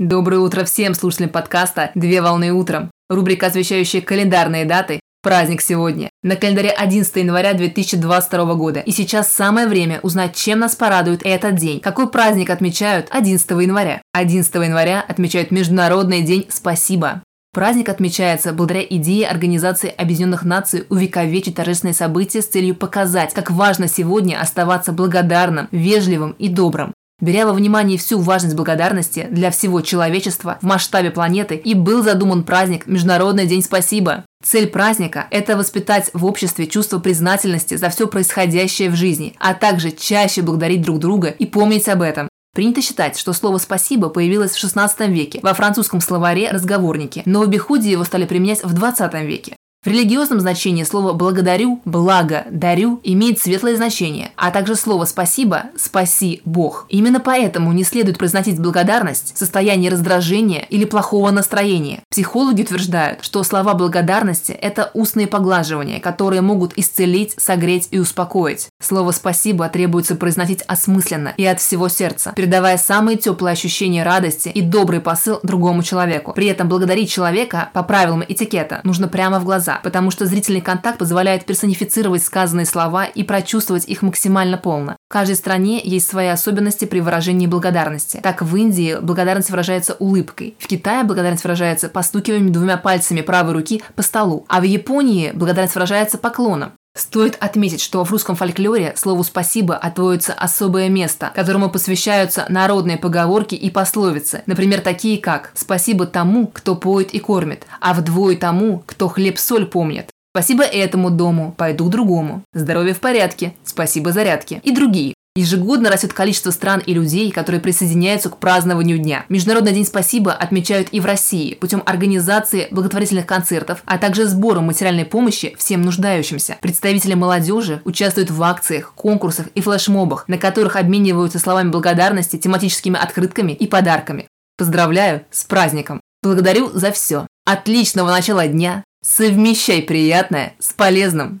Доброе утро всем слушателям подкаста «Две волны утром». Рубрика, освещающая календарные даты. Праздник сегодня. На календаре 11 января 2022 года. И сейчас самое время узнать, чем нас порадует этот день. Какой праздник отмечают 11 января? 11 января отмечают Международный день «Спасибо». Праздник отмечается благодаря идее Организации Объединенных Наций увековечить торжественные события с целью показать, как важно сегодня оставаться благодарным, вежливым и добрым. Беря во внимание всю важность благодарности для всего человечества в масштабе планеты, и был задуман праздник Международный день спасибо. Цель праздника – это воспитать в обществе чувство признательности за все происходящее в жизни, а также чаще благодарить друг друга и помнить об этом. Принято считать, что слово «спасибо» появилось в XVI веке во французском словаре «разговорники», но в обиходе его стали применять в XX веке. В религиозном значении слово «благодарю», «благо», «дарю» имеет светлое значение, а также слово «спасибо», «спаси Бог». Именно поэтому не следует произносить благодарность в состоянии раздражения или плохого настроения. Психологи утверждают, что слова благодарности – это устные поглаживания, которые могут исцелить, согреть и успокоить. Слово «спасибо» требуется произносить осмысленно и от всего сердца, передавая самые теплые ощущения радости и добрый посыл другому человеку. При этом благодарить человека по правилам этикета нужно прямо в глаза, глаза, потому что зрительный контакт позволяет персонифицировать сказанные слова и прочувствовать их максимально полно. В каждой стране есть свои особенности при выражении благодарности. Так, в Индии благодарность выражается улыбкой, в Китае благодарность выражается постукиванием двумя пальцами правой руки по столу, а в Японии благодарность выражается поклоном. Стоит отметить, что в русском фольклоре слову «спасибо» отводится особое место, которому посвящаются народные поговорки и пословицы, например, такие как «спасибо тому, кто поет и кормит», а вдвое тому, кто хлеб-соль помнит. Спасибо этому дому, пойду к другому. Здоровье в порядке, спасибо зарядке и другие. Ежегодно растет количество стран и людей, которые присоединяются к празднованию дня. Международный день спасибо отмечают и в России путем организации благотворительных концертов, а также сбором материальной помощи всем нуждающимся. Представители молодежи участвуют в акциях, конкурсах и флешмобах, на которых обмениваются словами благодарности, тематическими открытками и подарками. Поздравляю с праздником! Благодарю за все. Отличного начала дня! Совмещай приятное с полезным!